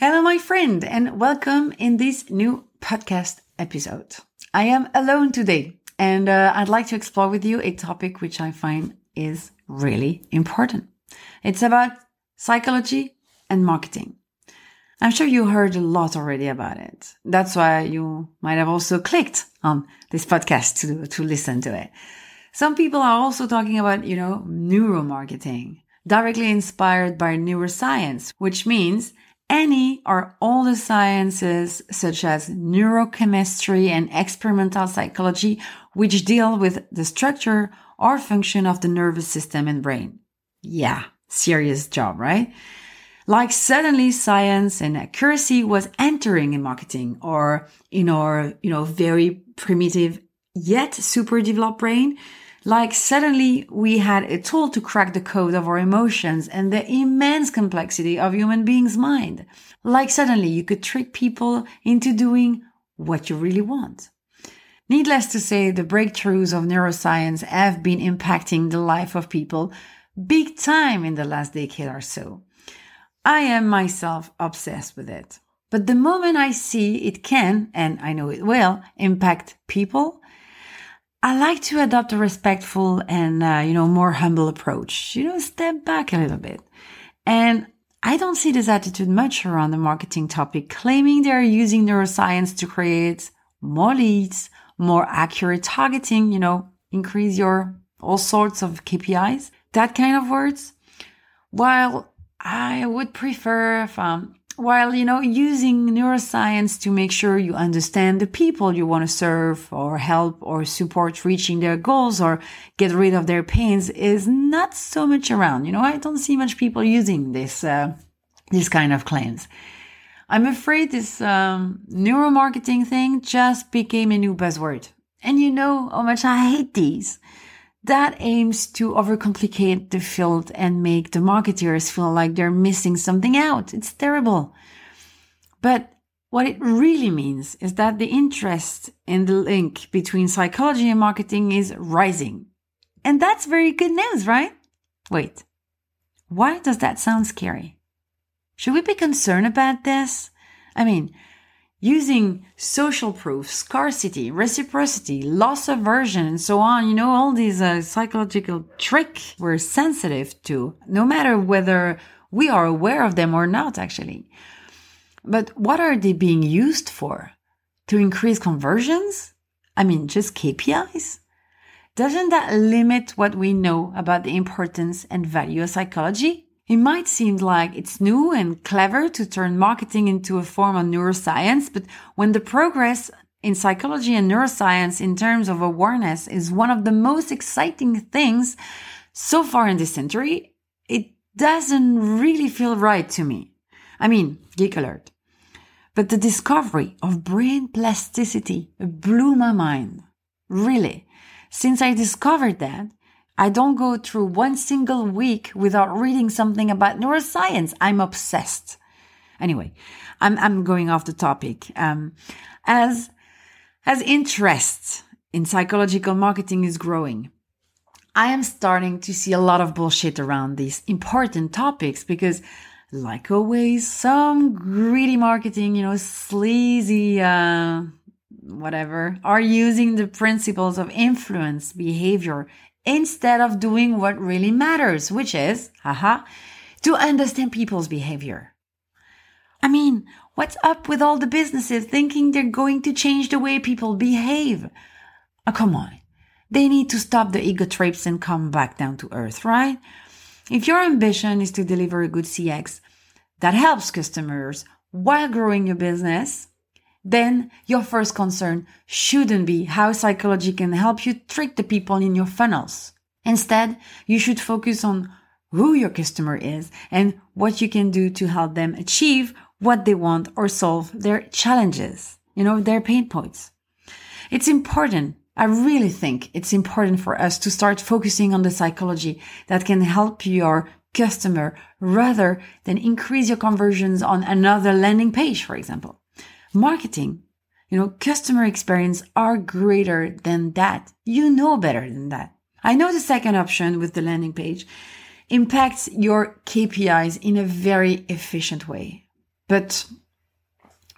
Hello, my friend, and welcome in this new podcast episode. I am alone today, and uh, I'd like to explore with you a topic which I find is really important. It's about psychology and marketing. I'm sure you heard a lot already about it. That's why you might have also clicked on this podcast to, to listen to it. Some people are also talking about, you know, neuromarketing, directly inspired by neuroscience, which means any or all the sciences such as neurochemistry and experimental psychology, which deal with the structure or function of the nervous system and brain. Yeah, serious job, right? Like suddenly science and accuracy was entering in marketing or in our, you know, very primitive yet super developed brain like suddenly we had a tool to crack the code of our emotions and the immense complexity of human beings' mind. Like suddenly you could trick people into doing what you really want. Needless to say, the breakthroughs of neuroscience have been impacting the life of people big time in the last decade or so. I am myself obsessed with it. But the moment I see it can, and I know it will, impact people, I like to adopt a respectful and, uh, you know, more humble approach, you know, step back a little bit. And I don't see this attitude much around the marketing topic, claiming they're using neuroscience to create more leads, more accurate targeting, you know, increase your all sorts of KPIs, that kind of words. While I would prefer if, um, while, you know, using neuroscience to make sure you understand the people you want to serve or help or support reaching their goals or get rid of their pains is not so much around. You know, I don't see much people using this, uh, this kind of claims. I'm afraid this um, neuromarketing thing just became a new buzzword. And you know how much I hate these that aims to overcomplicate the field and make the marketers feel like they're missing something out. It's terrible. But what it really means is that the interest in the link between psychology and marketing is rising. And that's very good news, right? Wait, why does that sound scary? Should we be concerned about this? I mean, using social proof, scarcity, reciprocity, loss aversion, and so on. You know, all these uh, psychological tricks we're sensitive to, no matter whether we are aware of them or not, actually. But what are they being used for? To increase conversions? I mean, just KPIs? Doesn't that limit what we know about the importance and value of psychology? It might seem like it's new and clever to turn marketing into a form of neuroscience, but when the progress in psychology and neuroscience in terms of awareness is one of the most exciting things so far in this century, it doesn't really feel right to me. I mean, geek alert. But the discovery of brain plasticity blew my mind. Really. Since I discovered that, I don't go through one single week without reading something about neuroscience. I'm obsessed. Anyway, I'm, I'm going off the topic. Um, as, as interest in psychological marketing is growing, I am starting to see a lot of bullshit around these important topics because like always, some greedy marketing, you know, sleazy, uh, whatever, are using the principles of influence behavior instead of doing what really matters, which is, haha, to understand people's behavior. I mean, what's up with all the businesses thinking they're going to change the way people behave? Oh, come on. They need to stop the ego trips and come back down to earth, right? If your ambition is to deliver a good CX that helps customers while growing your business, then your first concern shouldn't be how psychology can help you trick the people in your funnels. Instead, you should focus on who your customer is and what you can do to help them achieve what they want or solve their challenges, you know, their pain points. It's important. I really think it's important for us to start focusing on the psychology that can help your customer rather than increase your conversions on another landing page, for example marketing, you know, customer experience are greater than that. You know better than that. I know the second option with the landing page impacts your KPIs in a very efficient way. But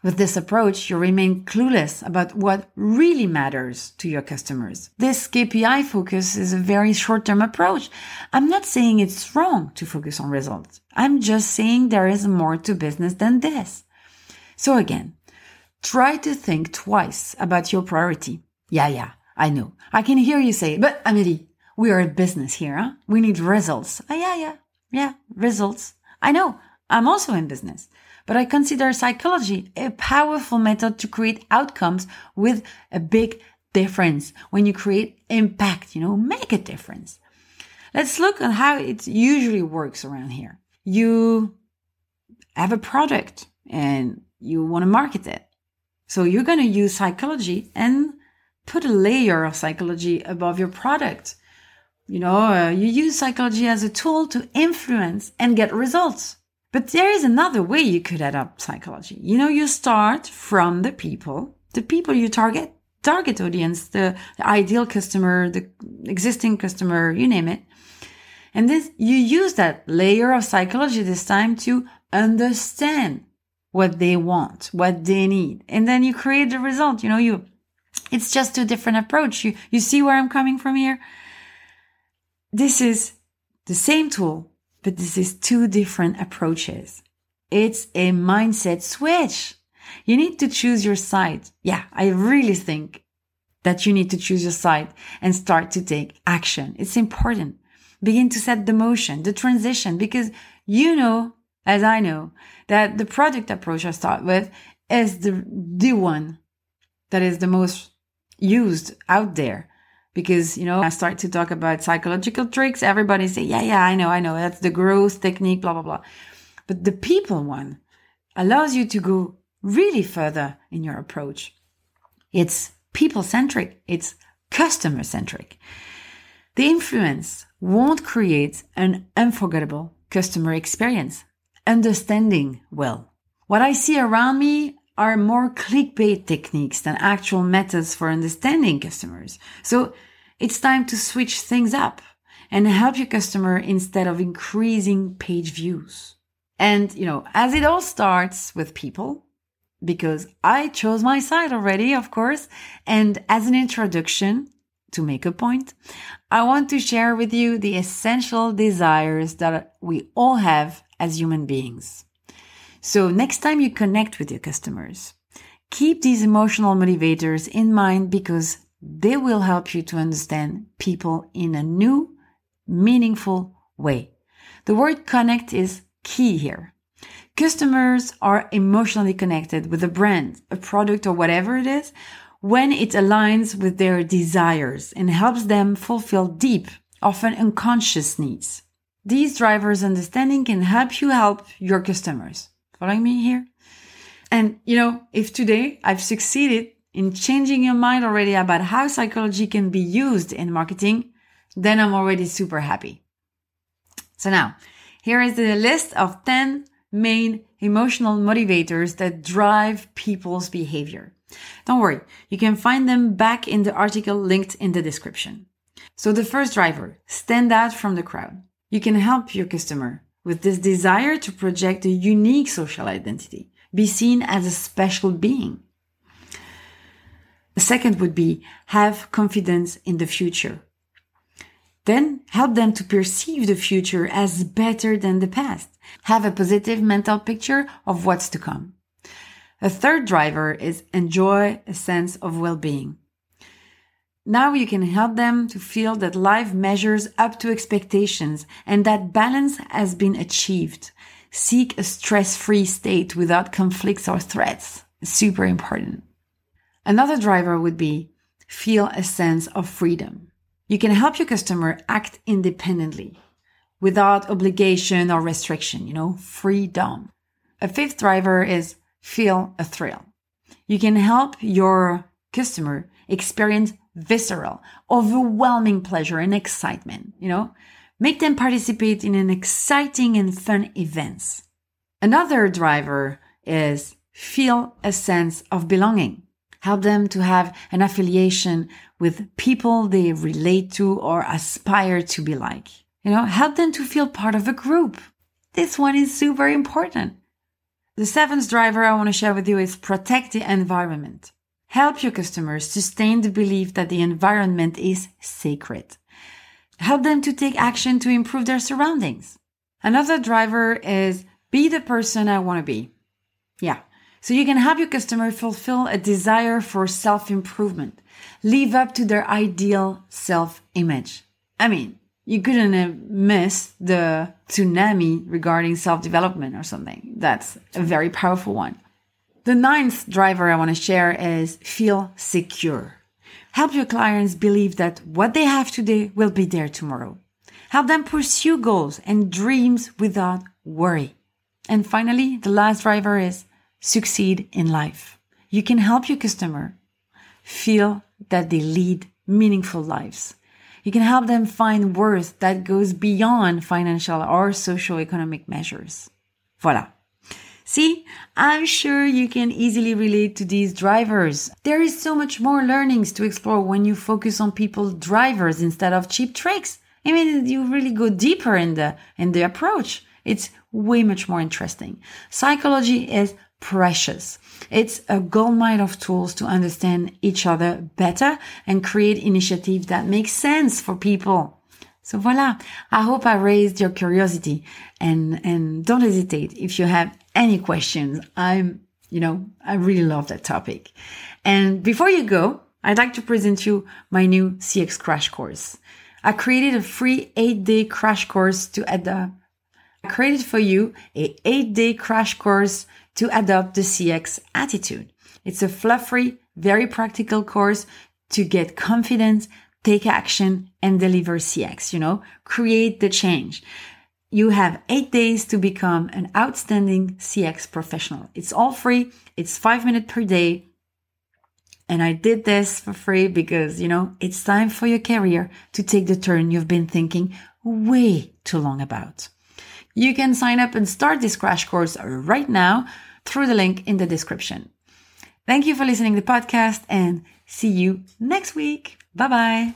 with this approach, you remain clueless about what really matters to your customers. This KPI focus is a very short-term approach. I'm not saying it's wrong to focus on results. I'm just saying there is more to business than this. So again, Try to think twice about your priority. Yeah, yeah, I know. I can hear you say, but Amelie, we are a business here, huh? We need results. Ah, yeah, yeah, yeah, results. I know. I'm also in business, but I consider psychology a powerful method to create outcomes with a big difference. When you create impact, you know, make a difference. Let's look at how it usually works around here. You have a product and you want to market it. So you're going to use psychology and put a layer of psychology above your product. You know, uh, you use psychology as a tool to influence and get results. But there is another way you could add up psychology. You know, you start from the people, the people you target, target audience, the, the ideal customer, the existing customer, you name it. And this, you use that layer of psychology this time to understand what they want, what they need. And then you create the result. You know, you, it's just a different approach. You, you see where I'm coming from here? This is the same tool, but this is two different approaches. It's a mindset switch. You need to choose your side. Yeah, I really think that you need to choose your side and start to take action. It's important. Begin to set the motion, the transition, because you know as I know, that the project approach I start with is the, the one that is the most used out there. Because, you know, I start to talk about psychological tricks. Everybody say, yeah, yeah, I know, I know. That's the growth technique, blah, blah, blah. But the people one allows you to go really further in your approach. It's people centric. It's customer centric. The influence won't create an unforgettable customer experience understanding well. What I see around me are more clickbait techniques than actual methods for understanding customers. So it's time to switch things up and help your customer instead of increasing page views. And, you know, as it all starts with people, because I chose my side already, of course. And as an introduction, to make a point, I want to share with you the essential desires that we all have as human beings. So next time you connect with your customers, keep these emotional motivators in mind because they will help you to understand people in a new, meaningful way. The word connect is key here. Customers are emotionally connected with a brand, a product, or whatever it is when it aligns with their desires and helps them fulfill deep, often unconscious needs. These drivers understanding can help you help your customers. Following me here? And you know, if today I've succeeded in changing your mind already about how psychology can be used in marketing, then I'm already super happy. So now, here is the list of 10 main emotional motivators that drive people's behavior. Don't worry, you can find them back in the article linked in the description. So the first driver, stand out from the crowd. You can help your customer with this desire to project a unique social identity, be seen as a special being. The second would be have confidence in the future. Then help them to perceive the future as better than the past. Have a positive mental picture of what's to come. A third driver is enjoy a sense of well-being. Now you can help them to feel that life measures up to expectations and that balance has been achieved. Seek a stress-free state without conflicts or threats. Super important. Another driver would be feel a sense of freedom. You can help your customer act independently without obligation or restriction, you know, freedom. A fifth driver is feel a thrill. You can help your customer experience visceral, overwhelming pleasure and excitement, you know, make them participate in an exciting and fun events. Another driver is feel a sense of belonging. Help them to have an affiliation with people they relate to or aspire to be like. You know, help them to feel part of a group. This one is super important. The seventh driver I want to share with you is protect the environment. Help your customers sustain the belief that the environment is sacred. Help them to take action to improve their surroundings. Another driver is be the person I want to be. Yeah. So you can help your customer fulfill a desire for self improvement, live up to their ideal self image. I mean, you couldn't missed the tsunami regarding self development or something. That's a very powerful one. The ninth driver I want to share is feel secure. Help your clients believe that what they have today will be there tomorrow. Help them pursue goals and dreams without worry. And finally, the last driver is succeed in life. You can help your customer feel that they lead meaningful lives you can help them find worth that goes beyond financial or socio-economic measures. Voila. See, I'm sure you can easily relate to these drivers. There is so much more learnings to explore when you focus on people drivers instead of cheap tricks. I mean, you really go deeper in the, in the approach. It's way much more interesting. Psychology is precious. It's a goldmine of tools to understand each other better and create initiatives that make sense for people. So voila. I hope I raised your curiosity and, and don't hesitate if you have any questions. I'm, you know, I really love that topic. And before you go, I'd like to present you my new CX crash course. I created a free eight day crash course to add uh, I created for you a eight day crash course to adopt the CX attitude. It's a fluffy, very practical course to get confidence, take action and deliver CX, you know, create the change. You have eight days to become an outstanding CX professional. It's all free. It's five minutes per day. And I did this for free because, you know, it's time for your career to take the turn you've been thinking way too long about. You can sign up and start this crash course right now through the link in the description. Thank you for listening to the podcast and see you next week. Bye bye.